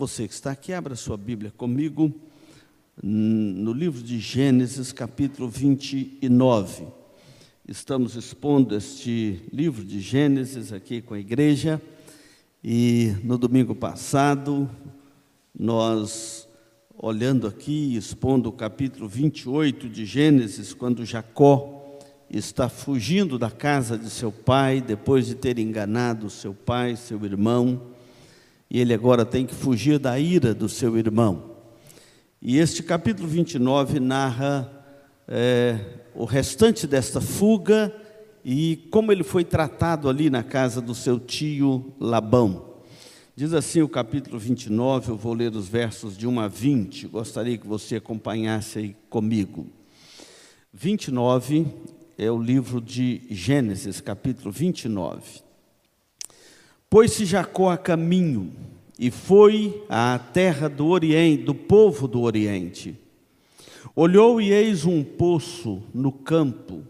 Você que está aqui, abra sua Bíblia comigo no livro de Gênesis, capítulo 29. Estamos expondo este livro de Gênesis aqui com a igreja e no domingo passado nós olhando aqui, expondo o capítulo 28 de Gênesis, quando Jacó está fugindo da casa de seu pai, depois de ter enganado seu pai, seu irmão, e ele agora tem que fugir da ira do seu irmão. E este capítulo 29 narra é, o restante desta fuga e como ele foi tratado ali na casa do seu tio Labão. Diz assim o capítulo 29, eu vou ler os versos de 1 a 20, gostaria que você acompanhasse aí comigo. 29 é o livro de Gênesis, capítulo 29. Pôs-se Jacó a caminho e foi à terra do Oriente, do povo do Oriente. Olhou e eis um poço no campo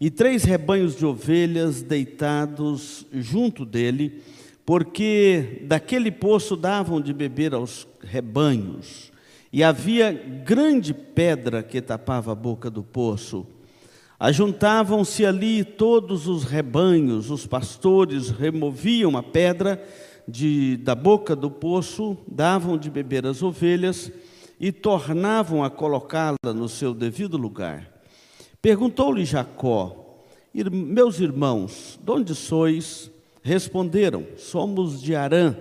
e três rebanhos de ovelhas deitados junto dele, porque daquele poço davam de beber aos rebanhos. E havia grande pedra que tapava a boca do poço. Ajuntavam-se ali todos os rebanhos, os pastores removiam a pedra de, da boca do poço, davam de beber as ovelhas e tornavam a colocá-la no seu devido lugar. Perguntou-lhe Jacó: Meus irmãos, de onde sois? Responderam: Somos de Arã.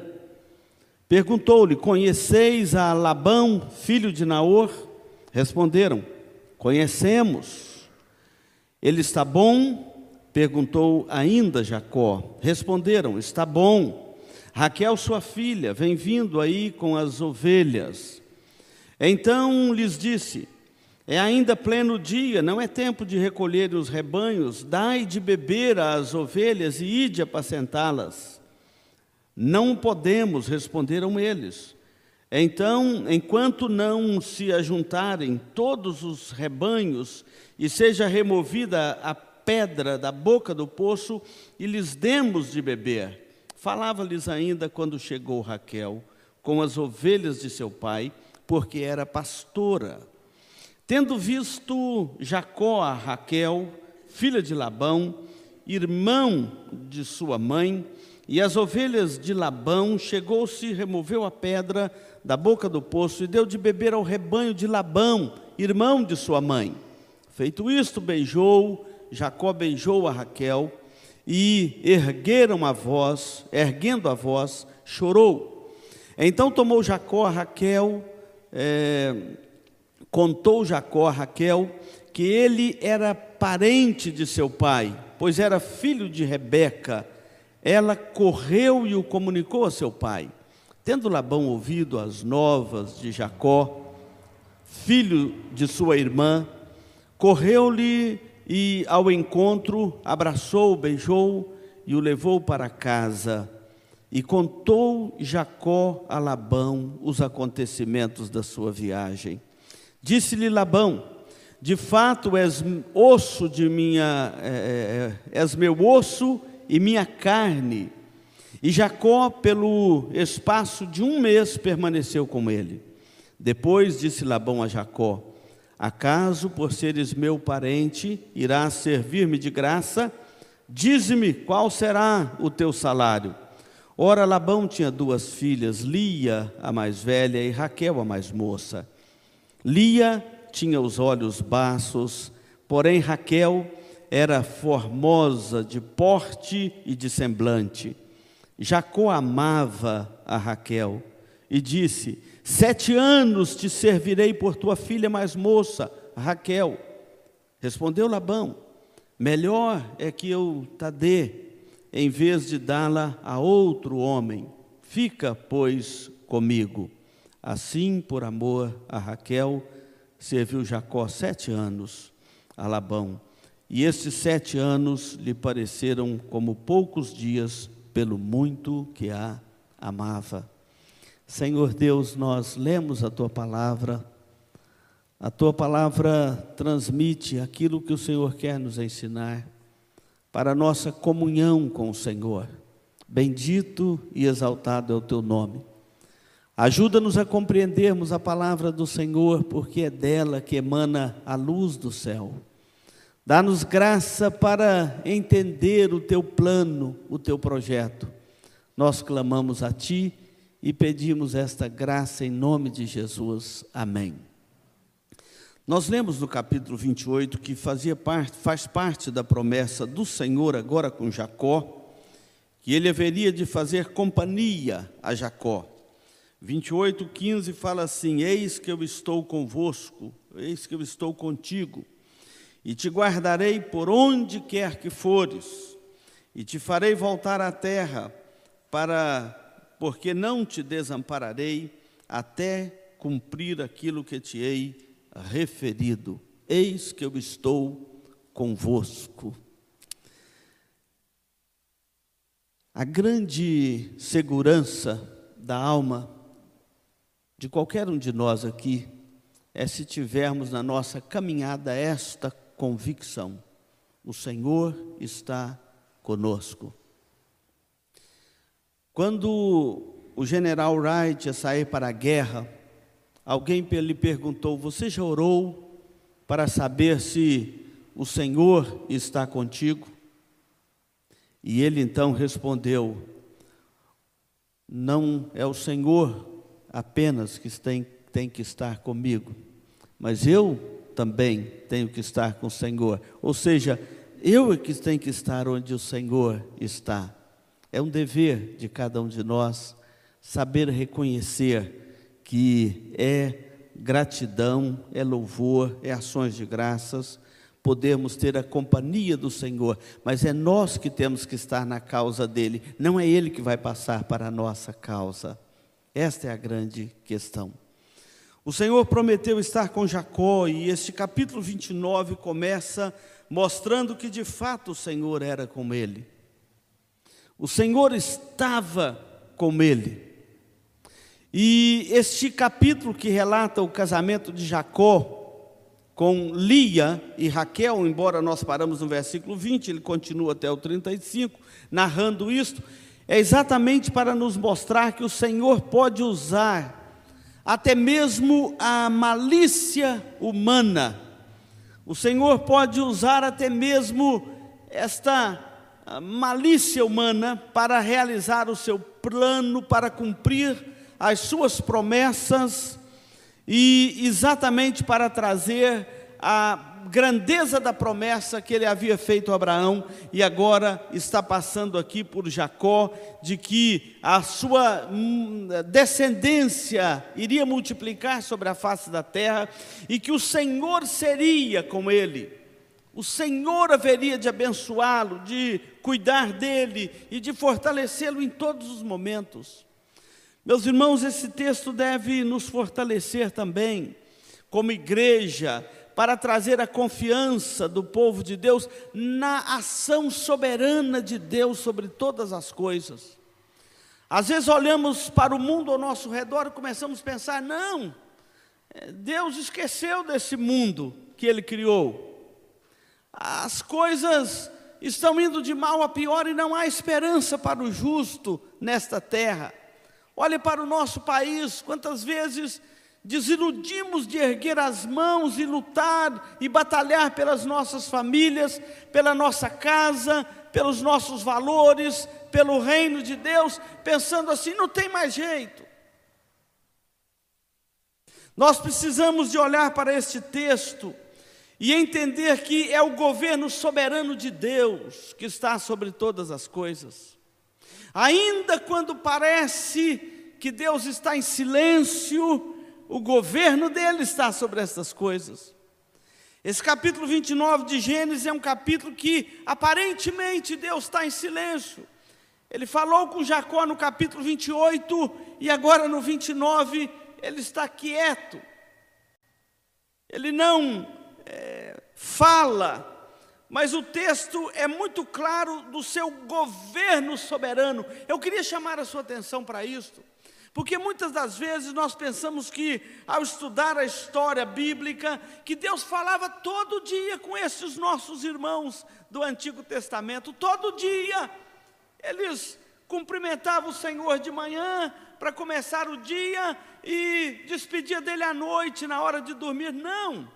Perguntou-lhe: Conheceis a Labão, filho de Naor? Responderam: Conhecemos. Ele está bom? Perguntou ainda Jacó. Responderam: Está bom. Raquel, sua filha, vem vindo aí com as ovelhas. Então lhes disse: É ainda pleno dia, não é tempo de recolher os rebanhos, dai de beber às ovelhas e ide apacentá-las. Não podemos, responderam eles. Então, enquanto não se ajuntarem todos os rebanhos e seja removida a pedra da boca do poço e lhes demos de beber. Falava-lhes ainda quando chegou Raquel com as ovelhas de seu pai, porque era pastora. Tendo visto Jacó a Raquel, filha de Labão, irmão de sua mãe, e as ovelhas de Labão, chegou-se, removeu a pedra da boca do poço e deu de beber ao rebanho de Labão, irmão de sua mãe. Feito isto, beijou, Jacó beijou a Raquel e ergueram a voz, erguendo a voz, chorou. Então tomou Jacó a Raquel, é, contou Jacó a Raquel que ele era parente de seu pai, pois era filho de Rebeca. Ela correu e o comunicou a seu pai. Tendo Labão ouvido as novas de Jacó, filho de sua irmã, correu-lhe e ao encontro abraçou, beijou e o levou para casa. E contou Jacó a Labão os acontecimentos da sua viagem. Disse-lhe Labão: De fato és osso de minha, é, és meu osso e minha carne. E Jacó, pelo espaço de um mês, permaneceu com ele. Depois disse Labão a Jacó: Acaso, por seres meu parente, irás servir-me de graça? Dize-me qual será o teu salário. Ora, Labão tinha duas filhas, Lia, a mais velha, e Raquel, a mais moça. Lia tinha os olhos baços, porém Raquel era formosa de porte e de semblante. Jacó amava a Raquel e disse: Sete anos te servirei por tua filha mais moça, Raquel. Respondeu Labão: Melhor é que eu te dê, em vez de dá-la a outro homem. Fica, pois, comigo. Assim, por amor a Raquel, serviu Jacó sete anos a Labão. E estes sete anos lhe pareceram como poucos dias pelo muito que a amava. Senhor Deus, nós lemos a tua palavra, a tua palavra transmite aquilo que o Senhor quer nos ensinar para a nossa comunhão com o Senhor. Bendito e exaltado é o teu nome. Ajuda-nos a compreendermos a palavra do Senhor, porque é dela que emana a luz do céu. Dá-nos graça para entender o teu plano, o teu projeto. Nós clamamos a ti e pedimos esta graça em nome de Jesus. Amém. Nós lemos no capítulo 28 que fazia parte, faz parte da promessa do Senhor agora com Jacó, que ele haveria de fazer companhia a Jacó. 28, 15 fala assim: Eis que eu estou convosco, eis que eu estou contigo, e te guardarei por onde quer que fores, e te farei voltar à terra, para porque não te desampararei até cumprir aquilo que te hei referido. Eis que eu estou convosco. A grande segurança da alma de qualquer um de nós aqui é se tivermos na nossa caminhada esta convicção: o Senhor está conosco. Quando o general Wright ia sair para a guerra, alguém lhe perguntou: Você já orou para saber se o Senhor está contigo? E ele então respondeu: Não é o Senhor apenas que tem, tem que estar comigo, mas eu também tenho que estar com o Senhor. Ou seja, eu é que tenho que estar onde o Senhor está. É um dever de cada um de nós saber reconhecer que é gratidão, é louvor, é ações de graças, podemos ter a companhia do Senhor, mas é nós que temos que estar na causa dele, não é ele que vai passar para a nossa causa. Esta é a grande questão. O Senhor prometeu estar com Jacó, e este capítulo 29 começa mostrando que de fato o Senhor era com ele. O Senhor estava com ele. E este capítulo que relata o casamento de Jacó com Lia e Raquel, embora nós paramos no versículo 20, ele continua até o 35, narrando isto, é exatamente para nos mostrar que o Senhor pode usar até mesmo a malícia humana, o Senhor pode usar até mesmo esta malícia humana para realizar o seu plano, para cumprir as suas promessas e exatamente para trazer a grandeza da promessa que ele havia feito a Abraão e agora está passando aqui por Jacó, de que a sua hum, descendência iria multiplicar sobre a face da terra e que o Senhor seria com ele. O Senhor haveria de abençoá-lo, de cuidar dele e de fortalecê-lo em todos os momentos. Meus irmãos, esse texto deve nos fortalecer também, como igreja, para trazer a confiança do povo de Deus na ação soberana de Deus sobre todas as coisas. Às vezes olhamos para o mundo ao nosso redor e começamos a pensar: não, Deus esqueceu desse mundo que Ele criou. As coisas estão indo de mal a pior e não há esperança para o justo nesta terra. Olhe para o nosso país, quantas vezes desiludimos de erguer as mãos e lutar e batalhar pelas nossas famílias, pela nossa casa, pelos nossos valores, pelo reino de Deus, pensando assim: não tem mais jeito. Nós precisamos de olhar para este texto e entender que é o governo soberano de Deus que está sobre todas as coisas. Ainda quando parece que Deus está em silêncio, o governo dele está sobre essas coisas. Esse capítulo 29 de Gênesis é um capítulo que aparentemente Deus está em silêncio. Ele falou com Jacó no capítulo 28 e agora no 29 ele está quieto. Ele não é, fala, mas o texto é muito claro do seu governo soberano. Eu queria chamar a sua atenção para isso. Porque muitas das vezes nós pensamos que, ao estudar a história bíblica, que Deus falava todo dia com esses nossos irmãos do Antigo Testamento, todo dia. Eles cumprimentavam o Senhor de manhã, para começar o dia e despedia dele à noite, na hora de dormir. Não.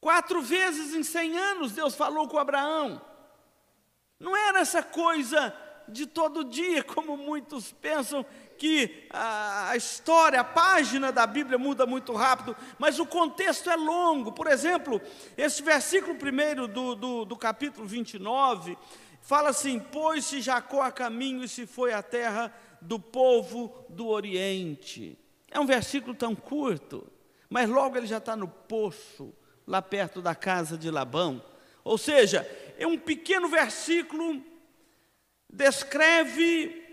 Quatro vezes em cem anos Deus falou com Abraão. Não era essa coisa de todo dia, como muitos pensam que a, história, a página da Bíblia muda muito rápido, mas o contexto é longo. Por exemplo, esse versículo primeiro do, do, do capítulo 29 fala assim: Pôs-se Jacó a caminho e se foi à terra do povo do Oriente. É um versículo tão curto, mas logo ele já está no poço, lá perto da casa de Labão. Ou seja, é um pequeno versículo descreve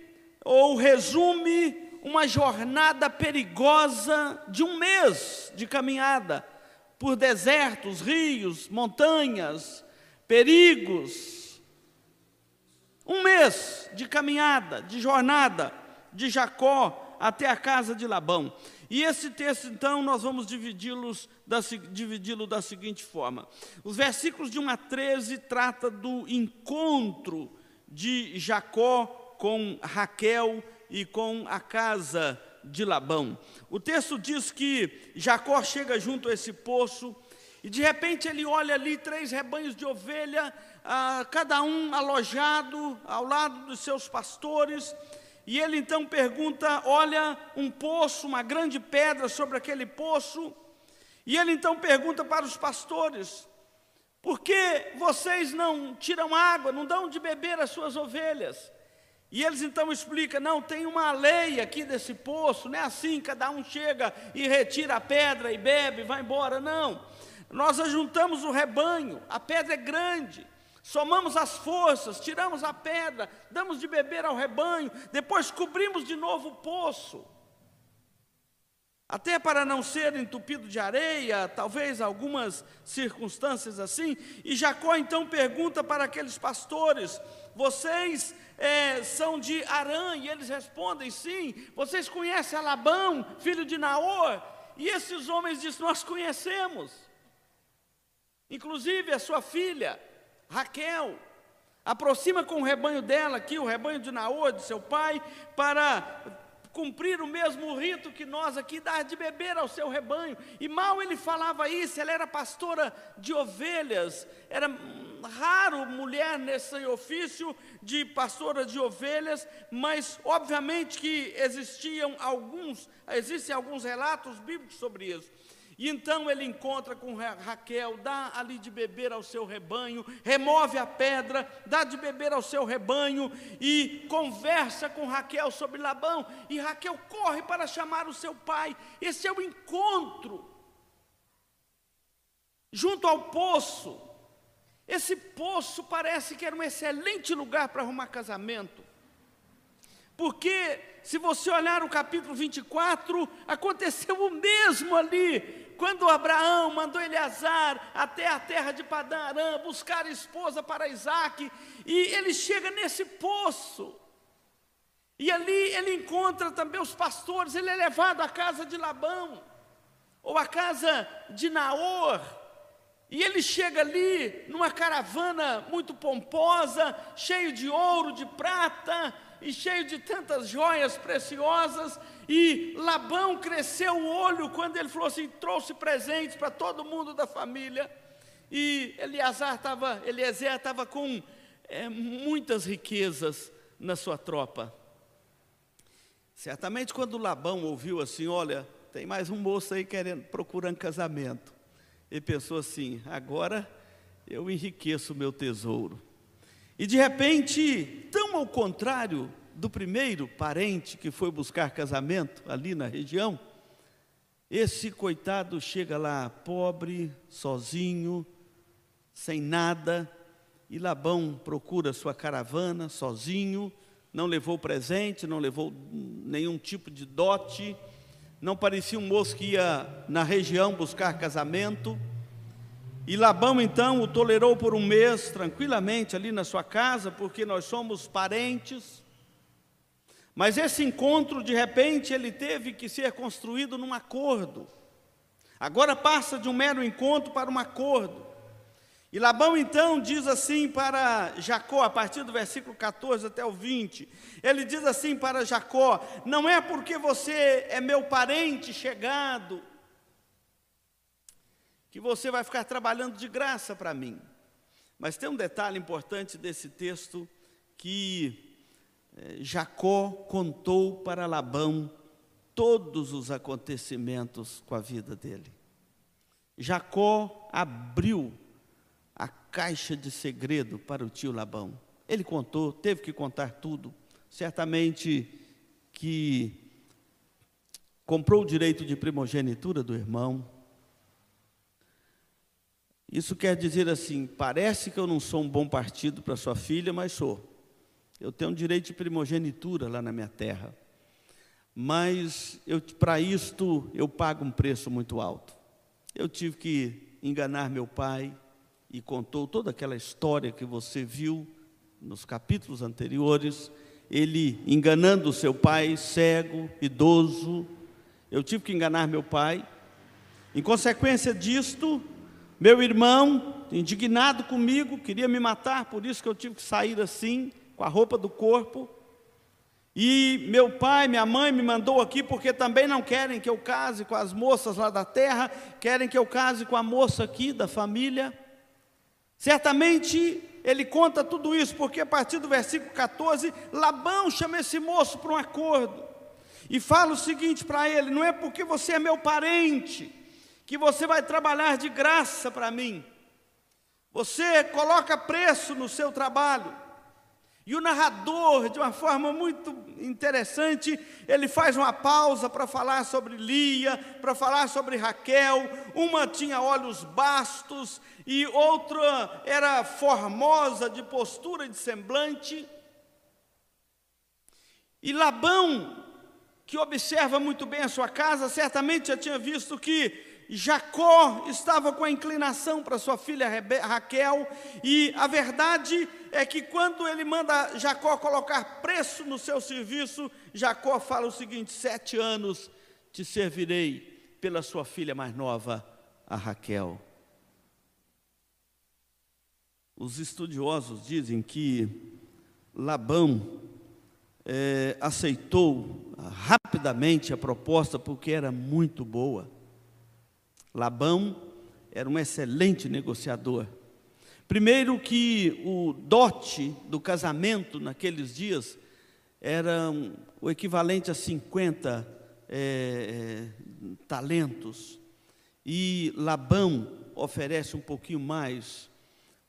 ou resume uma jornada perigosa de um mês de caminhada por desertos, rios, montanhas, perigos. Um mês de caminhada, de jornada de Jacó até a casa de Labão. E esse texto, então, nós vamos dividi-los da, dividi da seguinte forma: os versículos de 1 a 13 trata do encontro de Jacó com Raquel e com a casa de Labão. O texto diz que Jacó chega junto a esse poço e de repente ele olha ali três rebanhos de ovelha, ah, cada um alojado ao lado dos seus pastores. E ele então pergunta: olha, um poço, uma grande pedra sobre aquele poço. E ele então pergunta para os pastores: por que vocês não tiram água, não dão de beber às suas ovelhas? E eles então explicam: não, tem uma lei aqui desse poço, não é assim, cada um chega e retira a pedra e bebe, vai embora. Não. Nós ajuntamos o rebanho, a pedra é grande, somamos as forças, tiramos a pedra, damos de beber ao rebanho, depois cobrimos de novo o poço até para não ser entupido de areia, talvez algumas circunstâncias assim. E Jacó então pergunta para aqueles pastores: Vocês é, são de Arã? E eles respondem: Sim. Vocês conhecem Alabão, filho de Naor? E esses homens dizem: Nós conhecemos. Inclusive a sua filha, Raquel, aproxima com o rebanho dela aqui, o rebanho de Naor, de seu pai, para cumprir o mesmo rito que nós aqui, dar de beber ao seu rebanho. E mal ele falava isso, ela era pastora de ovelhas, era raro mulher nesse ofício de pastora de ovelhas, mas obviamente que existiam alguns, existem alguns relatos bíblicos sobre isso. E então ele encontra com Raquel, dá ali de beber ao seu rebanho, remove a pedra, dá de beber ao seu rebanho e conversa com Raquel sobre Labão. E Raquel corre para chamar o seu pai. Esse é o encontro. Junto ao poço. Esse poço parece que era um excelente lugar para arrumar casamento. Porque, se você olhar o capítulo 24, aconteceu o mesmo ali. Quando Abraão mandou Eleazar até a terra de Padã Arã buscar esposa para Isaac, e ele chega nesse poço, e ali ele encontra também os pastores, ele é levado à casa de Labão, ou à casa de Naor, e ele chega ali numa caravana muito pomposa, cheio de ouro, de prata, e cheio de tantas joias preciosas, e Labão cresceu o olho quando ele falou assim: trouxe presentes para todo mundo da família. E Eleazar estava, Eliezer estava com é, muitas riquezas na sua tropa. Certamente quando Labão ouviu assim, olha, tem mais um moço aí querendo, procurando casamento. Ele pensou assim, agora eu enriqueço o meu tesouro. E de repente, tão ao contrário do primeiro parente que foi buscar casamento ali na região, esse coitado chega lá pobre, sozinho, sem nada, e Labão procura sua caravana sozinho, não levou presente, não levou nenhum tipo de dote, não parecia um moço que ia na região buscar casamento. E Labão então o tolerou por um mês tranquilamente ali na sua casa, porque nós somos parentes. Mas esse encontro, de repente, ele teve que ser construído num acordo. Agora passa de um mero encontro para um acordo. E Labão então diz assim para Jacó, a partir do versículo 14 até o 20, ele diz assim para Jacó: Não é porque você é meu parente chegado, que você vai ficar trabalhando de graça para mim. Mas tem um detalhe importante desse texto que eh, Jacó contou para Labão todos os acontecimentos com a vida dele. Jacó abriu a caixa de segredo para o tio Labão. Ele contou, teve que contar tudo. Certamente que comprou o direito de primogenitura do irmão. Isso quer dizer assim: parece que eu não sou um bom partido para sua filha, mas sou. Eu tenho um direito de primogenitura lá na minha terra. Mas para isto eu pago um preço muito alto. Eu tive que enganar meu pai, e contou toda aquela história que você viu nos capítulos anteriores, ele enganando seu pai, cego, idoso. Eu tive que enganar meu pai. Em consequência disto, meu irmão, indignado comigo, queria me matar, por isso que eu tive que sair assim, com a roupa do corpo. E meu pai, minha mãe me mandou aqui porque também não querem que eu case com as moças lá da terra, querem que eu case com a moça aqui da família. Certamente ele conta tudo isso, porque a partir do versículo 14, Labão chama esse moço para um acordo e fala o seguinte para ele: não é porque você é meu parente que você vai trabalhar de graça para mim. Você coloca preço no seu trabalho. E o narrador, de uma forma muito interessante, ele faz uma pausa para falar sobre Lia, para falar sobre Raquel. Uma tinha olhos bastos e outra era formosa de postura e de semblante. E Labão, que observa muito bem a sua casa, certamente já tinha visto que Jacó estava com a inclinação para sua filha Raquel, e a verdade é que quando ele manda Jacó colocar preço no seu serviço, Jacó fala o seguinte: sete anos te servirei pela sua filha mais nova, a Raquel. Os estudiosos dizem que Labão é, aceitou rapidamente a proposta porque era muito boa. Labão era um excelente negociador. Primeiro que o dote do casamento naqueles dias era o equivalente a 50 é, é, talentos. E Labão oferece um pouquinho mais,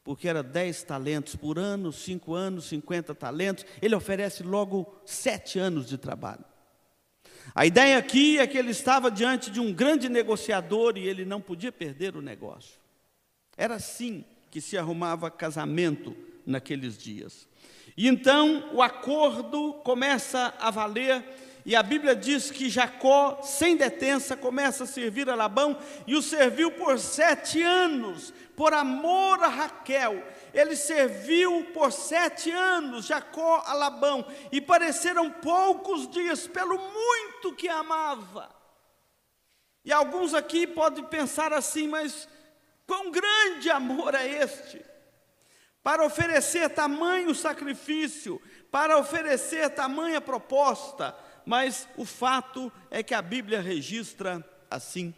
porque era 10 talentos por ano, 5 anos, 50 talentos. Ele oferece logo sete anos de trabalho. A ideia aqui é que ele estava diante de um grande negociador e ele não podia perder o negócio. Era assim que se arrumava casamento naqueles dias. E então o acordo começa a valer, e a Bíblia diz que Jacó, sem detença, começa a servir a Labão, e o serviu por sete anos, por amor a Raquel. Ele serviu por sete anos, Jacó a Labão, e pareceram poucos dias, pelo muito que amava. E alguns aqui podem pensar assim, mas quão grande amor é este? Para oferecer tamanho sacrifício, para oferecer tamanha proposta, mas o fato é que a Bíblia registra assim.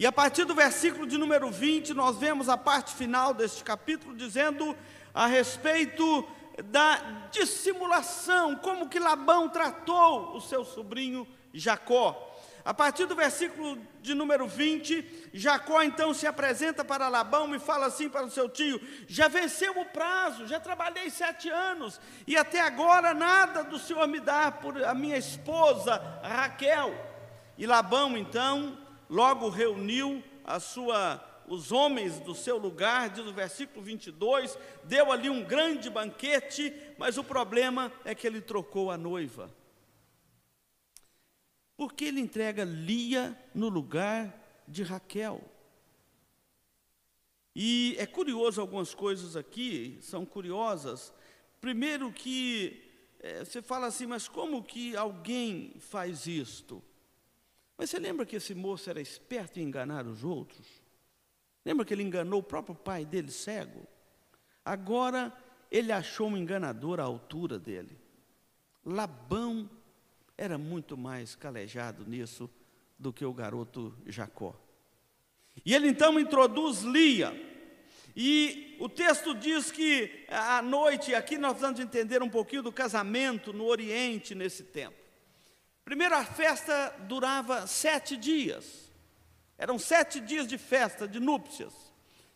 E a partir do versículo de número 20, nós vemos a parte final deste capítulo dizendo a respeito da dissimulação, como que Labão tratou o seu sobrinho Jacó. A partir do versículo de número 20, Jacó então se apresenta para Labão e fala assim para o seu tio: Já venceu o prazo, já trabalhei sete anos e até agora nada do senhor me dá por a minha esposa Raquel. E Labão então logo reuniu a sua os homens do seu lugar, diz o versículo 22, deu ali um grande banquete, mas o problema é que ele trocou a noiva porque ele entrega Lia no lugar de Raquel. E é curioso algumas coisas aqui, são curiosas. Primeiro que é, você fala assim, mas como que alguém faz isto? Mas você lembra que esse moço era esperto em enganar os outros? Lembra que ele enganou o próprio pai dele, cego? Agora ele achou um enganador à altura dele. Labão era muito mais calejado nisso do que o garoto Jacó. E ele então introduz Lia. E o texto diz que à noite, aqui nós vamos entender um pouquinho do casamento no Oriente nesse tempo. Primeiro, a festa durava sete dias. Eram sete dias de festa, de núpcias.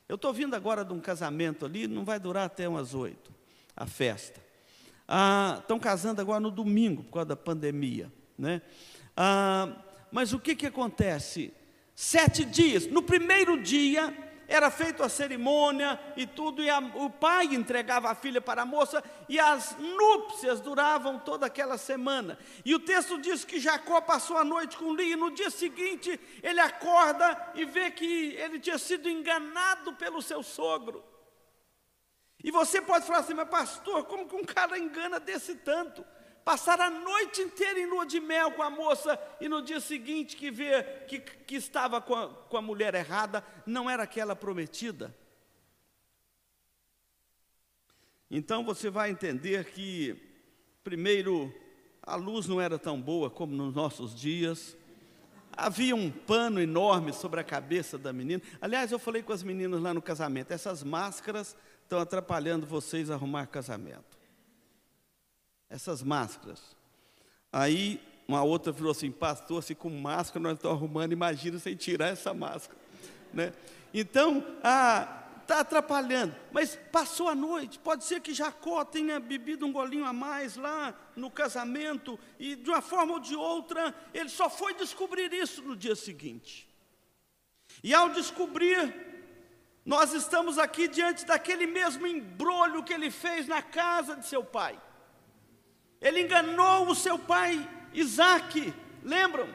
Eu estou vindo agora de um casamento ali, não vai durar até umas oito, a festa. Ah, estão casando agora no domingo, por causa da pandemia. Né? Ah, mas o que, que acontece? Sete dias. No primeiro dia, era feita a cerimônia e tudo, e a, o pai entregava a filha para a moça, e as núpcias duravam toda aquela semana. E o texto diz que Jacó passou a noite com Lia, e no dia seguinte ele acorda e vê que ele tinha sido enganado pelo seu sogro. E você pode falar assim, mas pastor, como que um cara engana desse tanto? Passar a noite inteira em lua de mel com a moça e no dia seguinte que vê que, que estava com a, com a mulher errada, não era aquela prometida. Então você vai entender que, primeiro, a luz não era tão boa como nos nossos dias, havia um pano enorme sobre a cabeça da menina. Aliás, eu falei com as meninas lá no casamento: essas máscaras estão atrapalhando vocês a arrumar casamento essas máscaras. Aí uma outra falou assim, pastor, se com máscara nós estamos arrumando, imagina sem tirar essa máscara. Né? Então, está atrapalhando. Mas passou a noite, pode ser que Jacó tenha bebido um golinho a mais lá no casamento, e de uma forma ou de outra, ele só foi descobrir isso no dia seguinte. E ao descobrir, nós estamos aqui diante daquele mesmo embrulho que ele fez na casa de seu pai. Ele enganou o seu pai Isaac, lembram?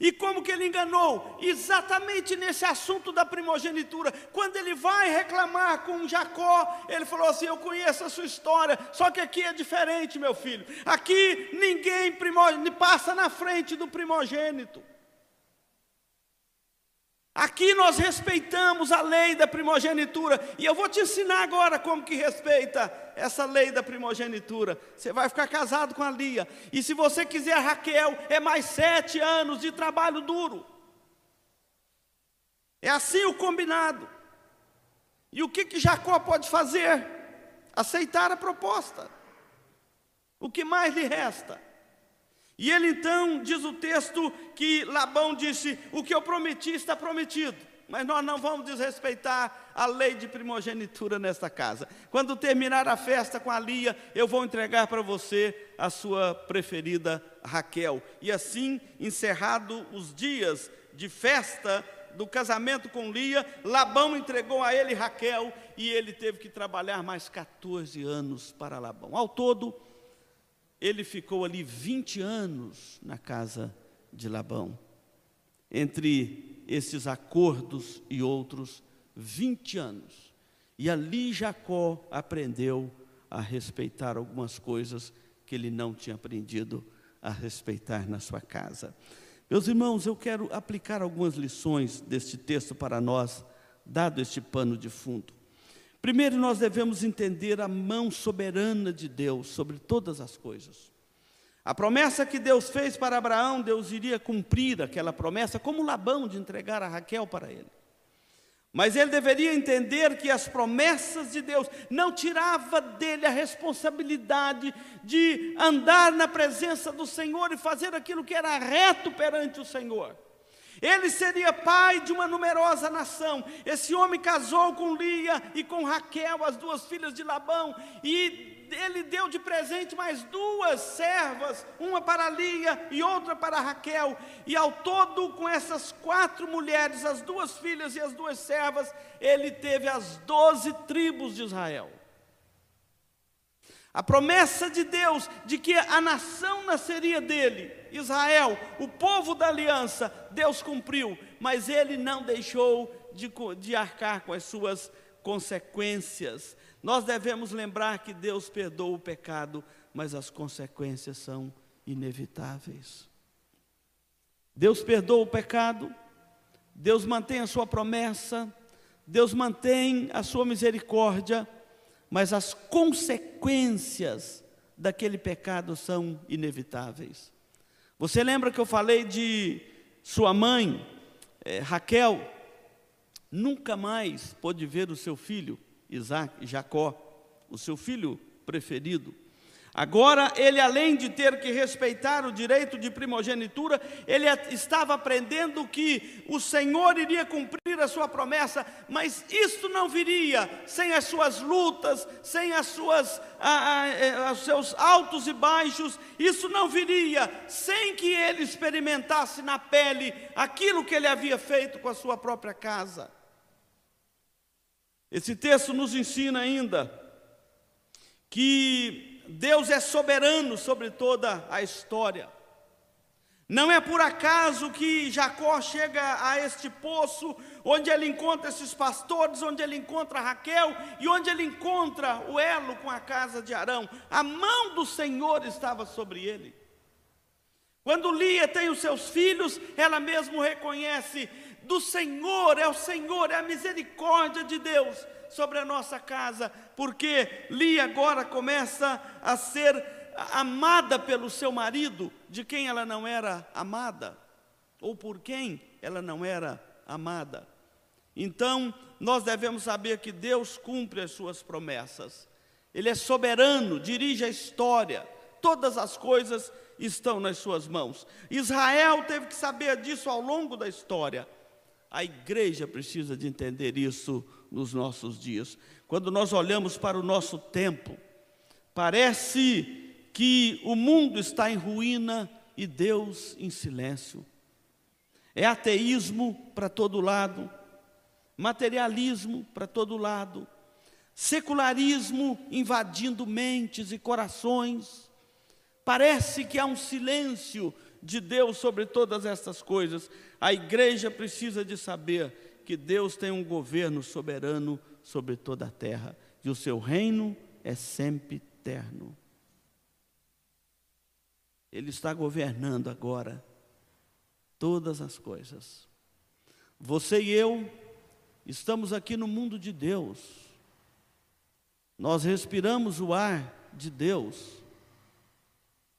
E como que ele enganou? Exatamente nesse assunto da primogenitura. Quando ele vai reclamar com Jacó, ele falou assim: Eu conheço a sua história, só que aqui é diferente, meu filho. Aqui ninguém passa na frente do primogênito. Aqui nós respeitamos a lei da primogenitura, e eu vou te ensinar agora como que respeita essa lei da primogenitura. Você vai ficar casado com a Lia, e se você quiser Raquel, é mais sete anos de trabalho duro. É assim o combinado. E o que, que Jacó pode fazer? Aceitar a proposta. O que mais lhe resta? E ele então, diz o texto, que Labão disse: O que eu prometi está prometido, mas nós não vamos desrespeitar a lei de primogenitura nesta casa. Quando terminar a festa com a Lia, eu vou entregar para você a sua preferida Raquel. E assim, encerrado os dias de festa do casamento com Lia, Labão entregou a ele Raquel e ele teve que trabalhar mais 14 anos para Labão. Ao todo, ele ficou ali 20 anos na casa de Labão. Entre esses acordos e outros, 20 anos. E ali Jacó aprendeu a respeitar algumas coisas que ele não tinha aprendido a respeitar na sua casa. Meus irmãos, eu quero aplicar algumas lições deste texto para nós, dado este pano de fundo. Primeiro, nós devemos entender a mão soberana de Deus sobre todas as coisas. A promessa que Deus fez para Abraão, Deus iria cumprir aquela promessa, como Labão de entregar a Raquel para ele. Mas ele deveria entender que as promessas de Deus não tirava dele a responsabilidade de andar na presença do Senhor e fazer aquilo que era reto perante o Senhor. Ele seria pai de uma numerosa nação. Esse homem casou com Lia e com Raquel, as duas filhas de Labão, e ele deu de presente mais duas servas, uma para Lia e outra para Raquel. E ao todo, com essas quatro mulheres, as duas filhas e as duas servas, ele teve as doze tribos de Israel. A promessa de Deus de que a nação nasceria dele, Israel, o povo da aliança, Deus cumpriu, mas ele não deixou de, de arcar com as suas consequências. Nós devemos lembrar que Deus perdoa o pecado, mas as consequências são inevitáveis. Deus perdoa o pecado, Deus mantém a sua promessa, Deus mantém a sua misericórdia, mas as consequências daquele pecado são inevitáveis. Você lembra que eu falei de sua mãe, é, Raquel, nunca mais pôde ver o seu filho, Isaac, Jacó, o seu filho preferido. Agora, ele, além de ter que respeitar o direito de primogenitura, ele estava aprendendo que o Senhor iria cumprir a sua promessa, mas isso não viria sem as suas lutas, sem as suas, a, a, é, os seus altos e baixos, isso não viria sem que ele experimentasse na pele aquilo que ele havia feito com a sua própria casa. Esse texto nos ensina ainda que Deus é soberano sobre toda a história. Não é por acaso que Jacó chega a este poço, onde ele encontra esses pastores, onde ele encontra Raquel e onde ele encontra o elo com a casa de Arão. A mão do Senhor estava sobre ele. Quando Lia tem os seus filhos, ela mesmo reconhece: do Senhor, é o Senhor, é a misericórdia de Deus sobre a nossa casa, porque Lia agora começa a ser amada pelo seu marido, de quem ela não era amada, ou por quem ela não era amada. Então, nós devemos saber que Deus cumpre as suas promessas. Ele é soberano, dirige a história, todas as coisas estão nas suas mãos. Israel teve que saber disso ao longo da história. A igreja precisa de entender isso nos nossos dias. Quando nós olhamos para o nosso tempo, parece que o mundo está em ruína e Deus em silêncio. É ateísmo para todo lado, materialismo para todo lado, secularismo invadindo mentes e corações. Parece que há um silêncio de Deus sobre todas essas coisas. A igreja precisa de saber que Deus tem um governo soberano sobre toda a terra e o seu reino é sempre eterno. Ele está governando agora todas as coisas. Você e eu estamos aqui no mundo de Deus. Nós respiramos o ar de Deus.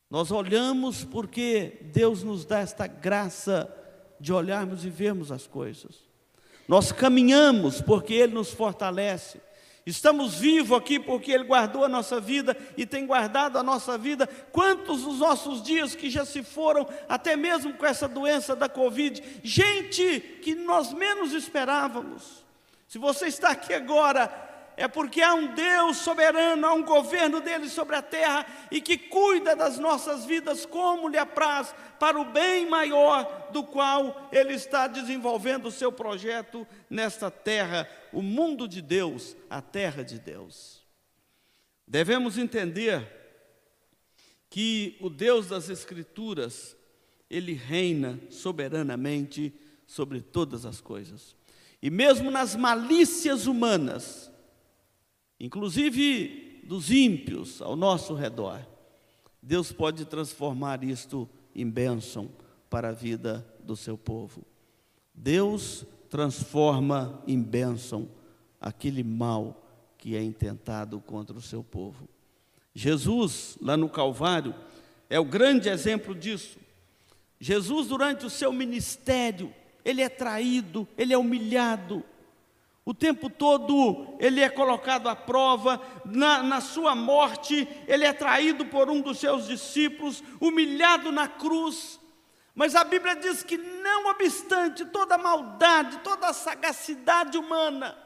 Nós olhamos porque Deus nos dá esta graça de olharmos e vermos as coisas. Nós caminhamos porque Ele nos fortalece. Estamos vivos aqui porque Ele guardou a nossa vida e tem guardado a nossa vida. Quantos os nossos dias que já se foram, até mesmo com essa doença da Covid, gente que nós menos esperávamos. Se você está aqui agora, é porque há um Deus soberano, há um governo dele sobre a terra e que cuida das nossas vidas como lhe apraz, para o bem maior do qual ele está desenvolvendo o seu projeto nesta terra, o mundo de Deus, a terra de Deus. Devemos entender que o Deus das Escrituras, ele reina soberanamente sobre todas as coisas. E mesmo nas malícias humanas, inclusive dos ímpios ao nosso redor. Deus pode transformar isto em bênção para a vida do seu povo. Deus transforma em bênção aquele mal que é intentado contra o seu povo. Jesus, lá no Calvário, é o grande exemplo disso. Jesus, durante o seu ministério, ele é traído, ele é humilhado, o tempo todo ele é colocado à prova, na, na, sua morte, ele é traído por um dos seus discípulos, humilhado na cruz. Mas a Bíblia diz que, não obstante toda a maldade, toda a sagacidade humana,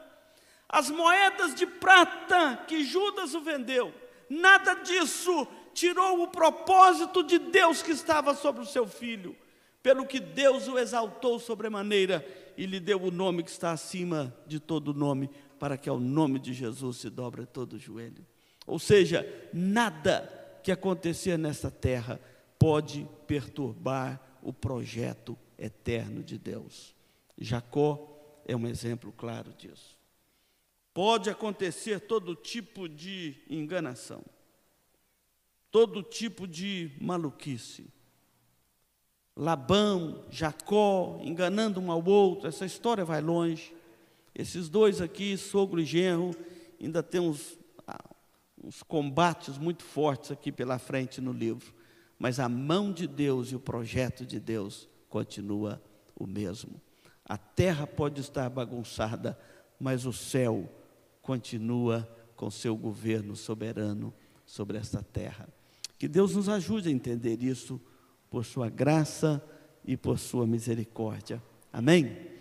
as moedas de prata que Judas o vendeu, nada disso tirou o propósito de Deus que estava sobre o seu filho, pelo que Deus o exaltou sobremaneira e lhe deu o nome que está acima de todo nome, para que ao nome de Jesus se dobre todo o joelho. Ou seja, nada que acontecer nesta terra pode perturbar o projeto eterno de Deus. Jacó é um exemplo claro disso. Pode acontecer todo tipo de enganação, todo tipo de maluquice Labão, Jacó, enganando um ao outro, essa história vai longe. Esses dois aqui, sogro e genro, ainda tem uns, ah, uns combates muito fortes aqui pela frente no livro. Mas a mão de Deus e o projeto de Deus continua o mesmo. A terra pode estar bagunçada, mas o céu continua com seu governo soberano sobre esta terra. Que Deus nos ajude a entender isso por sua graça e por sua misericórdia. Amém?